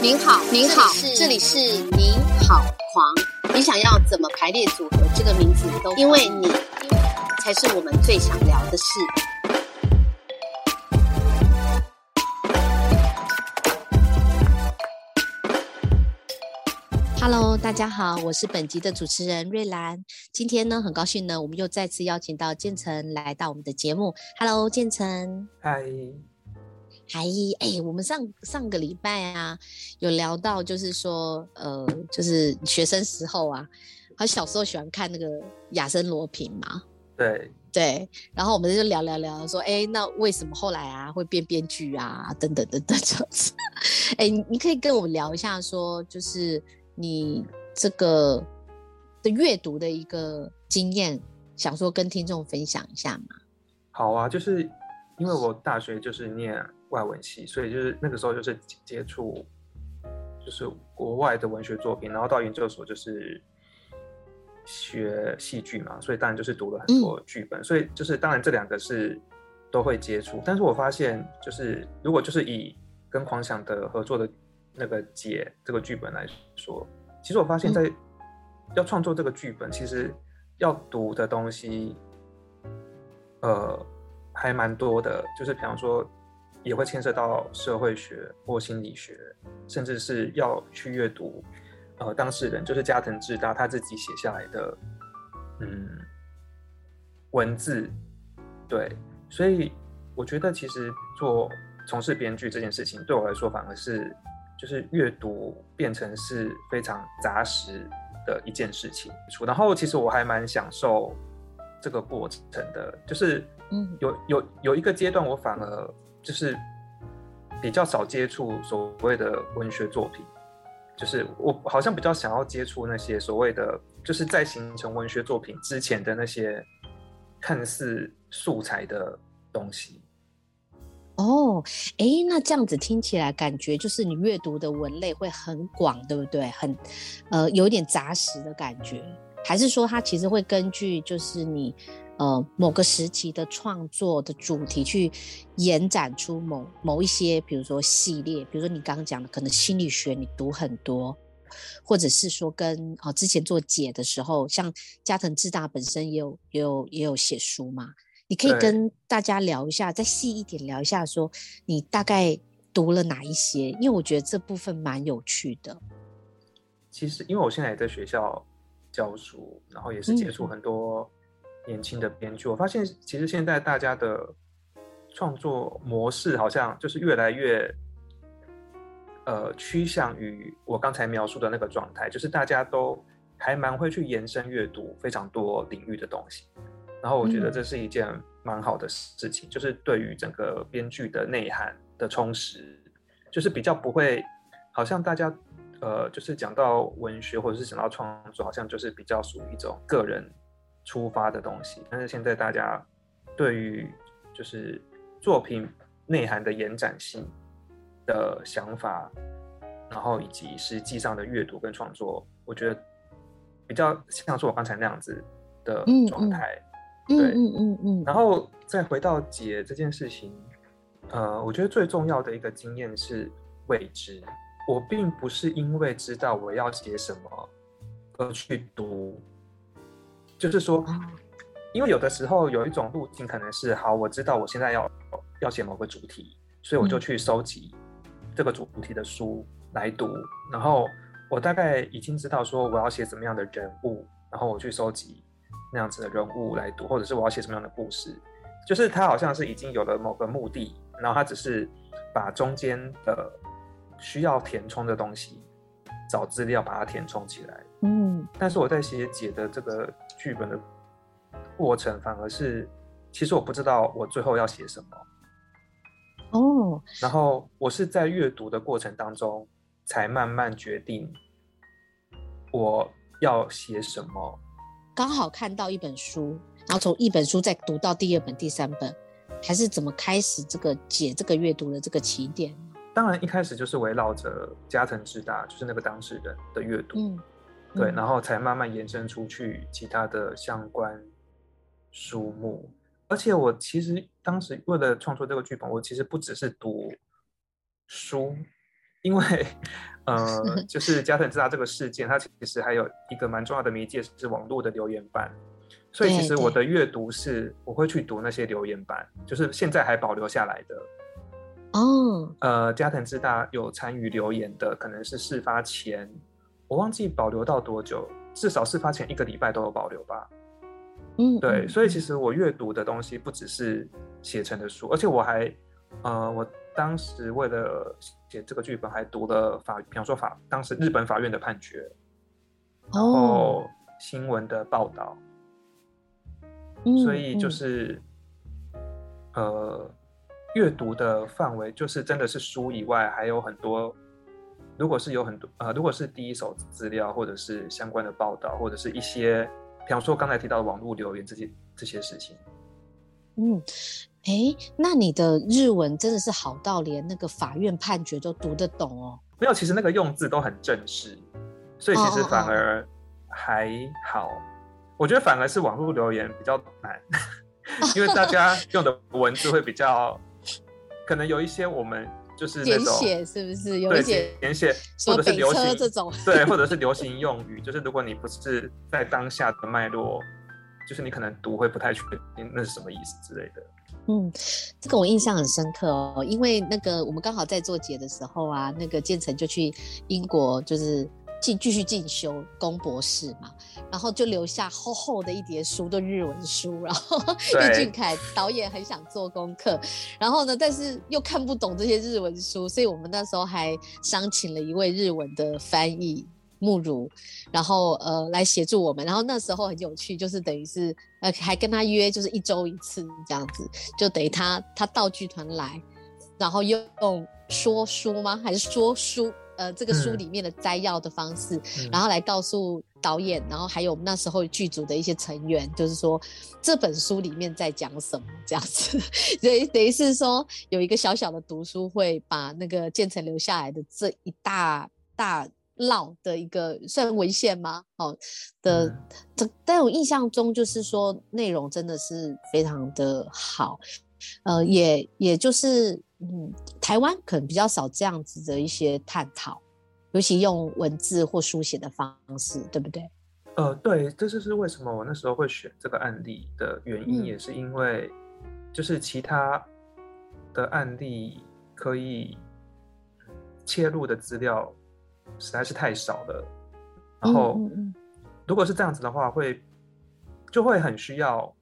您好，您好，这里是您好狂。你想要怎么排列组合这个名字都，因为你才是我们最想聊的事。Hello，大家好，我是本集的主持人瑞兰。今天呢，很高兴呢，我们又再次邀请到建成来到我们的节目。Hello，建成。嗨。嗨哎，我们上上个礼拜啊，有聊到，就是说，呃，就是学生时候啊，他小时候喜欢看那个亚森罗平嘛，对对，然后我们就聊聊聊，说，哎，那为什么后来啊会变编剧啊，等等等等这样子，哎，你可以跟我们聊一下，说，就是你这个的阅读的一个经验，想说跟听众分享一下吗？好啊，就是因为我大学就是念。外文系，所以就是那个时候就是接触，就是国外的文学作品，然后到研究所就是学戏剧嘛，所以当然就是读了很多剧本，所以就是当然这两个是都会接触，但是我发现就是如果就是以跟狂想的合作的那个解这个剧本来说，其实我发现在要创作这个剧本，其实要读的东西，呃，还蛮多的，就是比方说。也会牵涉到社会学或心理学，甚至是要去阅读，呃，当事人就是加藤智大他自己写下来的，嗯，文字，对，所以我觉得其实做从事编剧这件事情对我来说反而是，就是阅读变成是非常扎实的一件事情。然后其实我还蛮享受这个过程的，就是嗯，有有有一个阶段我反而。就是比较少接触所谓的文学作品，就是我好像比较想要接触那些所谓的，就是在形成文学作品之前的那些看似素材的东西。哦，哎，那这样子听起来感觉就是你阅读的文类会很广，对不对？很呃，有点杂食的感觉，还是说它其实会根据就是你。呃，某个时期的创作的主题去延展出某某一些，比如说系列，比如说你刚刚讲的，可能心理学你读很多，或者是说跟哦之前做解的时候，像加藤智大本身也有也有也有写书嘛，你可以跟大家聊一下，再细一点聊一下，说你大概读了哪一些，因为我觉得这部分蛮有趣的。其实，因为我现在也在学校教书，然后也是接触很多。年轻的编剧，我发现其实现在大家的创作模式好像就是越来越，呃，趋向于我刚才描述的那个状态，就是大家都还蛮会去延伸阅读非常多领域的东西，然后我觉得这是一件蛮好的事情，就是对于整个编剧的内涵的充实，就是比较不会，好像大家呃，就是讲到文学或者是讲到创作，好像就是比较属于一种个人。出发的东西，但是现在大家对于就是作品内涵的延展性的想法，然后以及实际上的阅读跟创作，我觉得比较像是我刚才那样子的状态。对，嗯嗯嗯。然后再回到解这件事情，呃，我觉得最重要的一个经验是未知。我并不是因为知道我要写什么而去读。就是说，因为有的时候有一种路径可能是好，我知道我现在要要写某个主题，所以我就去收集这个主题的书来读，然后我大概已经知道说我要写什么样的人物，然后我去收集那样子的人物来读，或者是我要写什么样的故事，就是他好像是已经有了某个目的，然后他只是把中间的需要填充的东西找资料把它填充起来。嗯，但是我在写解的这个。剧本的过程反而是，其实我不知道我最后要写什么哦。然后我是在阅读的过程当中，才慢慢决定我要写什么。刚好看到一本书，然后从一本书再读到第二本、第三本，还是怎么开始这个解这个阅读的这个起点？当然一开始就是围绕着加藤智大，就是那个当事人的阅读。嗯。对，然后才慢慢延伸出去其他的相关书目。而且我其实当时为了创作这个剧本，我其实不只是读书，因为呃，就是加藤智大这个事件，它其实还有一个蛮重要的媒介是网络的留言板。所以其实我的阅读是，我会去读那些留言板，就是现在还保留下来的。哦，呃，加藤之大有参与留言的，可能是事发前，我忘记保留到多久，至少事发前一个礼拜都有保留吧。嗯，对，所以其实我阅读的东西不只是写成的书，而且我还，呃，我当时为了写这个剧本，还读了法，比方说法，当时日本法院的判决，然后新闻的报道。所以就是，呃，阅读的范围就是真的是书以外还有很多。如果是有很多呃，如果是第一手资料或者是相关的报道，或者是一些，比方说刚才提到的网络留言这些这些事情。嗯，哎，那你的日文真的是好到连那个法院判决都读得懂哦？没有，其实那个用字都很正式，所以其实反而还好。我觉得反而是网络留言比较难，因为大家用的文字会比较，可能有一些我们就是那种简写，是不是？有一些简写，或者是流行这种，对，或者是流行用语，就是如果你不是在当下的脉络，就是你可能读会不太确定那是什么意思之类的。嗯，这个我印象很深刻哦，因为那个我们刚好在做节的时候啊，那个建成就去英国，就是。进继续进修攻博士嘛，然后就留下厚厚的一叠书，都日文书。然后 岳俊凯导演很想做功课，然后呢，但是又看不懂这些日文书，所以我们那时候还商请了一位日文的翻译木如，然后呃来协助我们。然后那时候很有趣，就是等于是呃还跟他约，就是一周一次这样子，就等于他他道剧团来，然后用说书吗？还是说书？呃，这个书里面的摘要的方式，然后来告诉导演，然后还有我们那时候剧组的一些成员，就是说这本书里面在讲什么这样子，等于等于是说有一个小小的读书会，把那个建成留下来的这一大大烙的一个算文献吗？哦的，这但我印象中就是说内容真的是非常的好，呃，也也就是。嗯，台湾可能比较少这样子的一些探讨，尤其用文字或书写的方式，对不对？呃，对，这就是为什么我那时候会选这个案例的原因，也是因为就是其他的案例可以切入的资料实在是太少了，然后如果是这样子的话，会就会很需要。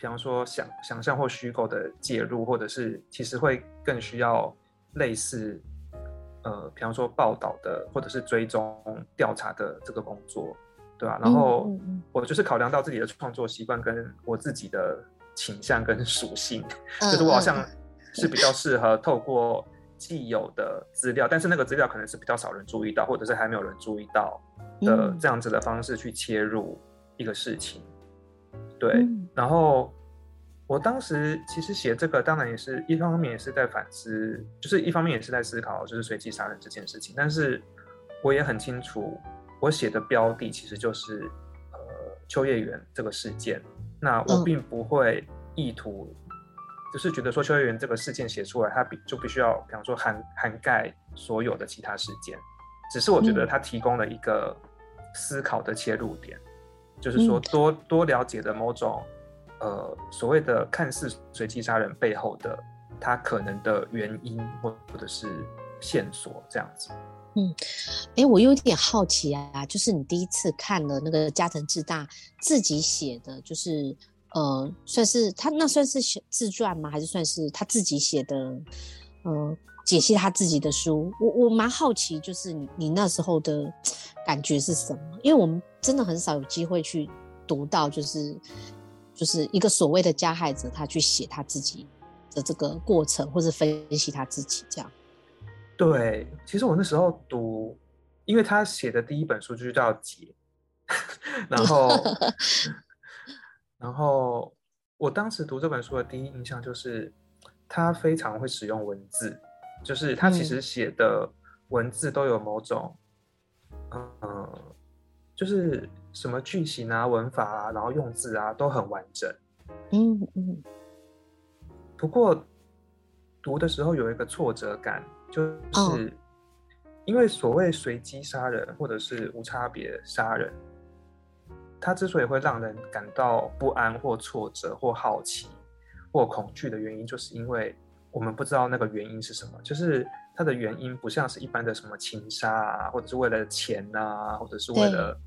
比方说想想象或虚构的介入，或者是其实会更需要类似，呃，比方说报道的，或者是追踪调查的这个工作，对吧？然后我就是考量到自己的创作习惯跟我自己的倾向跟属性，就是我好像是比较适合透过既有的资料，但是那个资料可能是比较少人注意到，或者是还没有人注意到的这样子的方式去切入一个事情。对，然后我当时其实写这个，当然也是一方面也是在反思，就是一方面也是在思考，就是随机杀人这件事情。但是我也很清楚，我写的标的其实就是呃秋叶原这个事件。那我并不会意图，就是觉得说秋叶原这个事件写出来，它必就必须要，比方说涵涵盖所有的其他事件。只是我觉得它提供了一个思考的切入点。就是说，多多了解的某种，呃，所谓的看似随机杀人背后的他可能的原因或或者是线索这样子。嗯，哎，我有点好奇啊，就是你第一次看了那个加藤智大自己写的，就是呃，算是他那算是写自传吗？还是算是他自己写的？呃，解析他自己的书，我我蛮好奇，就是你你那时候的感觉是什么？因为我们真的很少有机会去读到，就是就是一个所谓的加害者，他去写他自己的这个过程，或者分析他自己这样。对，其实我那时候读，因为他写的第一本书就叫《解》，然后然后我当时读这本书的第一印象就是。他非常会使用文字，就是他其实写的文字都有某种，嗯，就是什么句型啊、文法啊，然后用字啊都很完整。嗯嗯。不过读的时候有一个挫折感，就是因为所谓随机杀人或者是无差别杀人，它之所以会让人感到不安或挫折或好奇或恐惧的原因，就是因为我们不知道那个原因是什么，就是它的原因不像是一般的什么情杀啊，或者是为了钱啊，或者是为了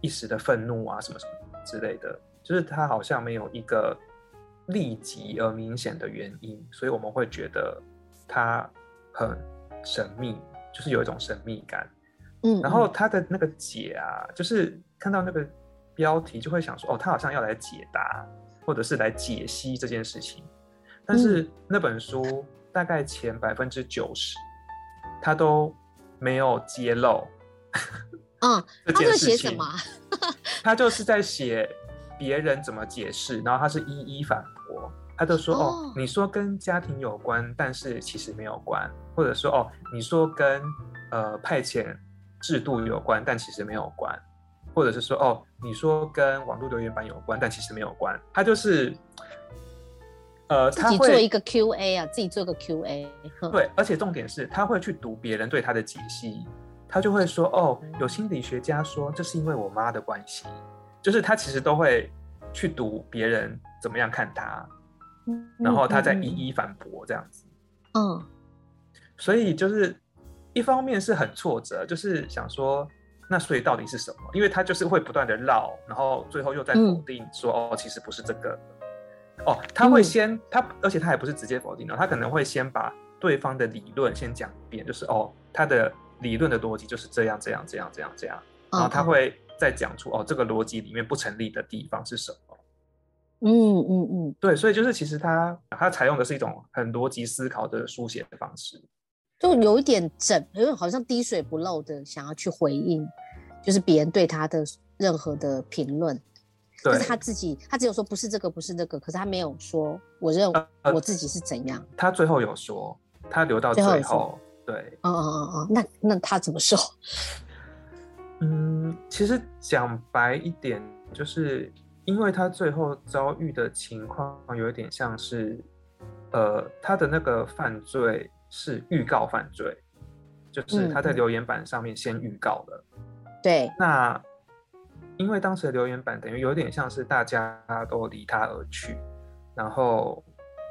一时的愤怒啊，什么什么之类的，就是它好像没有一个。立即而明显的原因，所以我们会觉得它很神秘，就是有一种神秘感。嗯，然后他的那个解啊，就是看到那个标题就会想说，哦，他好像要来解答或者是来解析这件事情。但是那本书大概前百分之九十，他都没有揭露。嗯，他在写什么？他就是在写。别人怎么解释，然后他是一一反驳，他就说：“哦，你说跟家庭有关，但是其实没有关；或者说，哦，你说跟呃派遣制度有关，但其实没有关；或者是说，哦，你说跟网络留言板有关，但其实没有关。”他就是呃，自己做一个 Q A 啊，自己做个 Q A。对，而且重点是他会去读别人对他的解析，他就会说：“哦，有心理学家说这是因为我妈的关系。”就是他其实都会去读别人怎么样看他，然后他再一一反驳这样子。嗯，所以就是一方面是很挫折，就是想说那所以到底是什么？因为他就是会不断的绕，然后最后又在否定说哦，其实不是这个。哦，他会先他，而且他还不是直接否定的，他可能会先把对方的理论先讲一遍，就是哦，他的理论的逻辑就是这样这样这样这样这样，然后他会。再讲出哦，这个逻辑里面不成立的地方是什么？嗯嗯嗯，对，所以就是其实他他采用的是一种很逻辑思考的书写的方式，就有一点整，因为好像滴水不漏的想要去回应，就是别人对他的任何的评论，就是他自己他只有说不是这个不是那个，可是他没有说我认我自己是怎样。他最后有说，他留到最后，对，哦哦哦哦，那那他怎么说？嗯，其实讲白一点，就是因为他最后遭遇的情况有一点像是，呃，他的那个犯罪是预告犯罪，就是他在留言板上面先预告了。对。那因为当时的留言板等于有点像是大家都离他而去，然后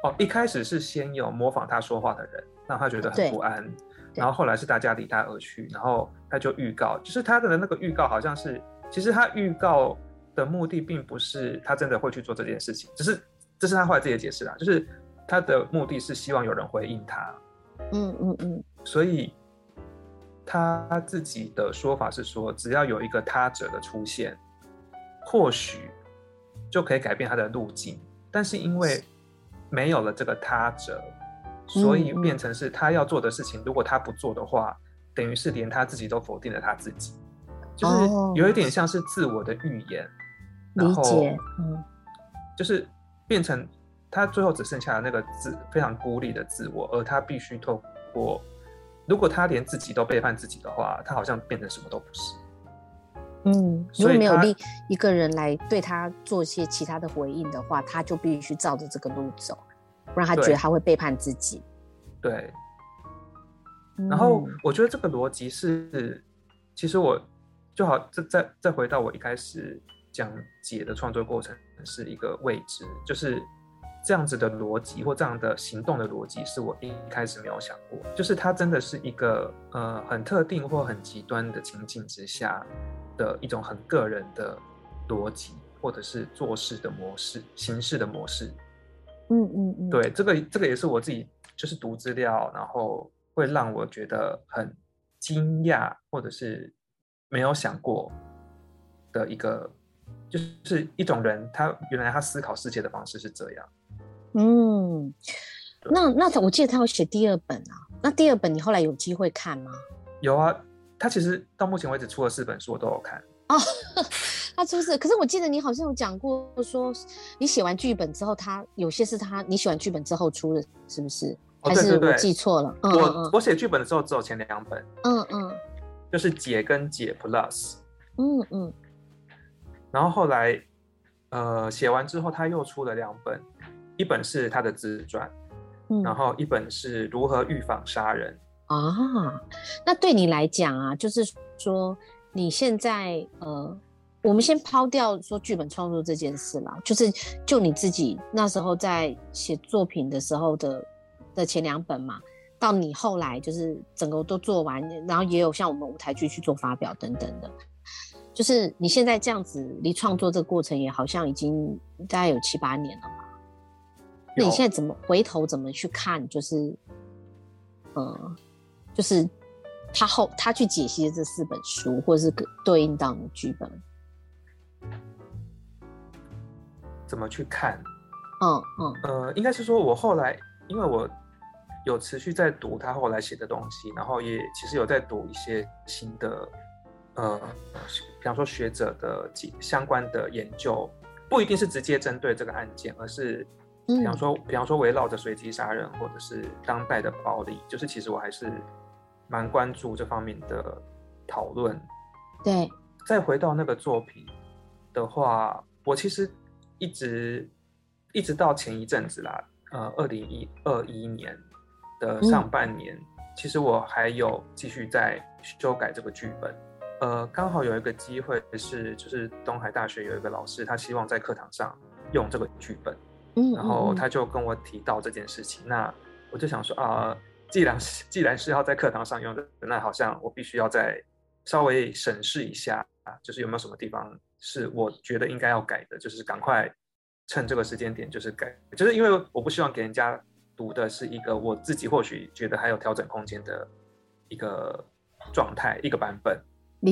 哦，一开始是先有模仿他说话的人，让他觉得很不安。然后后来是大家离他而去，然后他就预告，就是他的那个预告好像是，其实他预告的目的并不是他真的会去做这件事情，只是这是他后来自己的解释啦，就是他的目的是希望有人回应他，嗯嗯嗯，所以他自己的说法是说，只要有一个他者的出现，或许就可以改变他的路径，但是因为没有了这个他者。所以变成是他要做的事情，如果他不做的话，等于是连他自己都否定了他自己，就是有一点像是自我的预言。然后，嗯，就是变成他最后只剩下了那个自非常孤立的自我，而他必须透过，如果他连自己都背叛自己的话，他好像变成什么都不是。嗯，如果没有另一个人来对他做一些其他的回应的话，他就必须照着这个路走。不然他觉得他会背叛自己。对。然后我觉得这个逻辑是，其实我就好再再再回到我一开始讲解的创作过程是一个未知，就是这样子的逻辑或这样的行动的逻辑，是我一开始没有想过，就是它真的是一个呃很特定或很极端的情境之下的一种很个人的逻辑，或者是做事的模式、行事的模式。嗯嗯嗯，对，这个这个也是我自己就是读资料，然后会让我觉得很惊讶，或者是没有想过的一个，就是一种人，他原来他思考世界的方式是这样。嗯，那那我记得他有写第二本啊，那第二本你后来有机会看吗？有啊，他其实到目前为止出了四本书，我都有看。哦。他出是，可是我记得你好像有讲过，说你写完剧本之后，他有些是他你写完剧本之后出的，是不是？还是我记错了？我我写剧本的时候只有前两本，嗯嗯，就是解跟解 Plus，嗯嗯，然后后来呃写完之后，他又出了两本，一本是他的自传，然后一本是如何预防杀人。啊，那对你来讲啊，就是说你现在呃，我们先抛掉说剧本创作这件事啦，就是就你自己那时候在写作品的时候的的前两本嘛，到你后来就是整个都做完，然后也有像我们舞台剧去做发表等等的，就是你现在这样子离创作这个过程也好像已经大概有七八年了嘛，那你现在怎么回头怎么去看，就是嗯。就是他后他去解析这四本书，或者是对应到你剧本，怎么去看？嗯嗯呃，应该是说，我后来因为我有持续在读他后来写的东西，然后也其实有在读一些新的，呃，比方说学者的相关的研究，不一定是直接针对这个案件，而是比方说比方说围绕着随机杀人或者是当代的暴力，就是其实我还是。蛮关注这方面的讨论，对。再回到那个作品的话，我其实一直一直到前一阵子啦，呃，二零一二一年的上半年，其实我还有继续在修改这个剧本。呃，刚好有一个机会是，就是东海大学有一个老师，他希望在课堂上用这个剧本，嗯，然后他就跟我提到这件事情，那我就想说啊。既然既然是要在课堂上用的，那好像我必须要再稍微审视一下啊，就是有没有什么地方是我觉得应该要改的，就是赶快趁这个时间点就是改，就是因为我不希望给人家读的是一个我自己或许觉得还有调整空间的一个状态一个版本，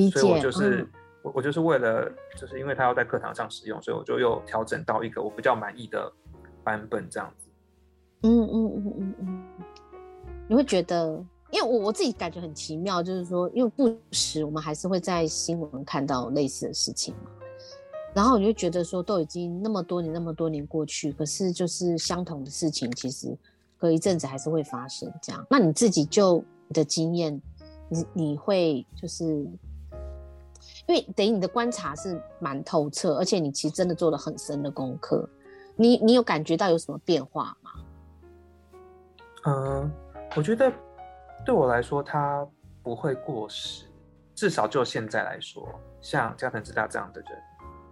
所以我就是我我就是为了就是因为他要在课堂上使用，所以我就又调整到一个我比较满意的版本这样子。嗯嗯嗯嗯嗯。你会觉得，因为我我自己感觉很奇妙，就是说，因为不时我们还是会在新闻看到类似的事情嘛，然后你就觉得说，都已经那么多年那么多年过去，可是就是相同的事情，其实隔一阵子还是会发生这样。那你自己就你的经验，你你会就是，因为等于你的观察是蛮透彻，而且你其实真的做了很深的功课，你你有感觉到有什么变化吗？嗯。我觉得对我来说，它不会过时，至少就现在来说，像加藤直大这样的人，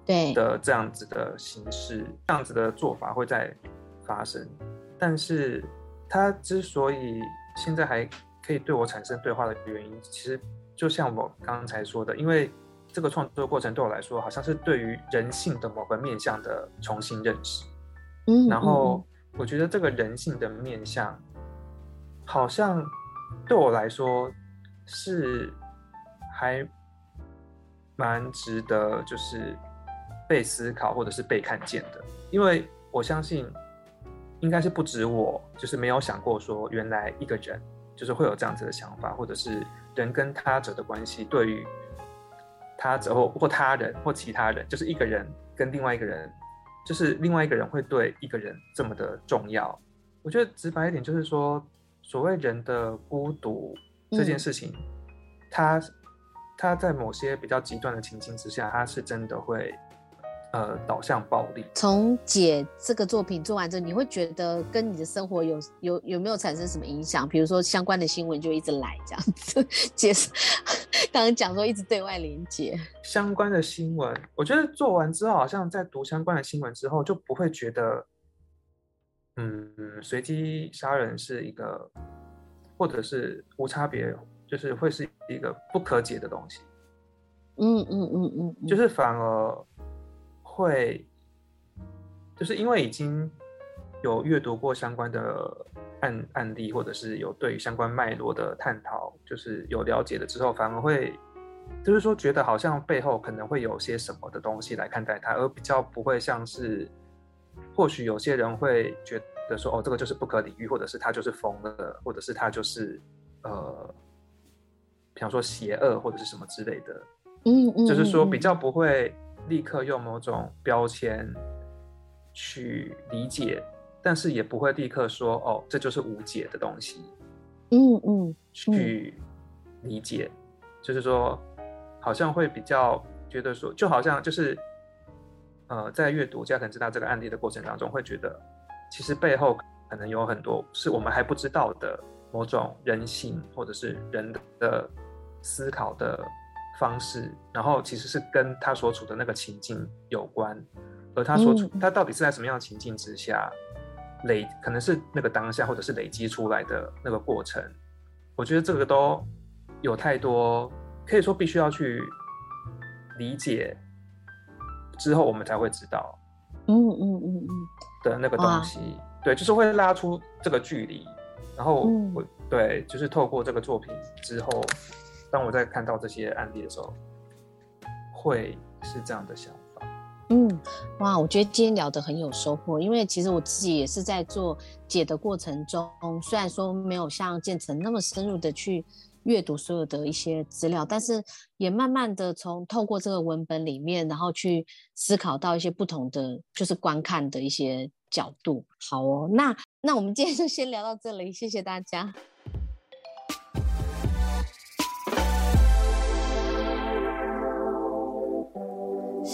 对的这样子的形式，这样子的做法会在发生。但是，他之所以现在还可以对我产生对话的原因，其实就像我刚才说的，因为这个创作过程对我来说，好像是对于人性的某个面向的重新认识。嗯，然后我觉得这个人性的面相。好像对我来说是还蛮值得，就是被思考或者是被看见的，因为我相信应该是不止我，就是没有想过说原来一个人就是会有这样子的想法，或者是人跟他者的关系，对于他者或或他人或其他人，就是一个人跟另外一个人，就是另外一个人会对一个人这么的重要。我觉得直白一点就是说。所谓人的孤独这件事情，他他在某些比较极端的情境之下，他是真的会呃导向暴力。从姐这个作品做完之后，你会觉得跟你的生活有有有没有产生什么影响？比如说相关的新闻就一直来这样子，解释 刚刚讲说一直对外连接相关的新闻，我觉得做完之后，好像在读相关的新闻之后，就不会觉得。嗯，随机杀人是一个，或者是无差别，就是会是一个不可解的东西。嗯嗯嗯嗯，就是反而会，就是因为已经有阅读过相关的案案例，或者是有对相关脉络的探讨，就是有了解了之后，反而会，就是说觉得好像背后可能会有些什么的东西来看待它，而比较不会像是。或许有些人会觉得说，哦，这个就是不可理喻，或者是他就是疯了，或者是他就是呃，比方说邪恶或者是什么之类的。嗯嗯，就是说比较不会立刻用某种标签去理解，但是也不会立刻说，哦，这就是无解的东西。嗯嗯，去理解，就是说好像会比较觉得说，就好像就是。呃，在阅读加藤知道这个案例的过程当中，会觉得其实背后可能有很多是我们还不知道的某种人性，或者是人的思考的方式，然后其实是跟他所处的那个情境有关，而他所处他到底是在什么样的情境之下累，可能是那个当下，或者是累积出来的那个过程，我觉得这个都有太多，可以说必须要去理解之后，我们才会知道。嗯嗯嗯嗯。的那个东西，对，就是会拉出这个距离，然后我对，就是透过这个作品之后，当我在看到这些案例的时候，会是这样的想法。嗯，哇，我觉得今天聊得很有收获，因为其实我自己也是在做解的过程中，虽然说没有像建成那么深入的去。阅读所有的一些资料，但是也慢慢的从透过这个文本里面，然后去思考到一些不同的就是观看的一些角度。好哦，那那我们今天就先聊到这里，谢谢大家。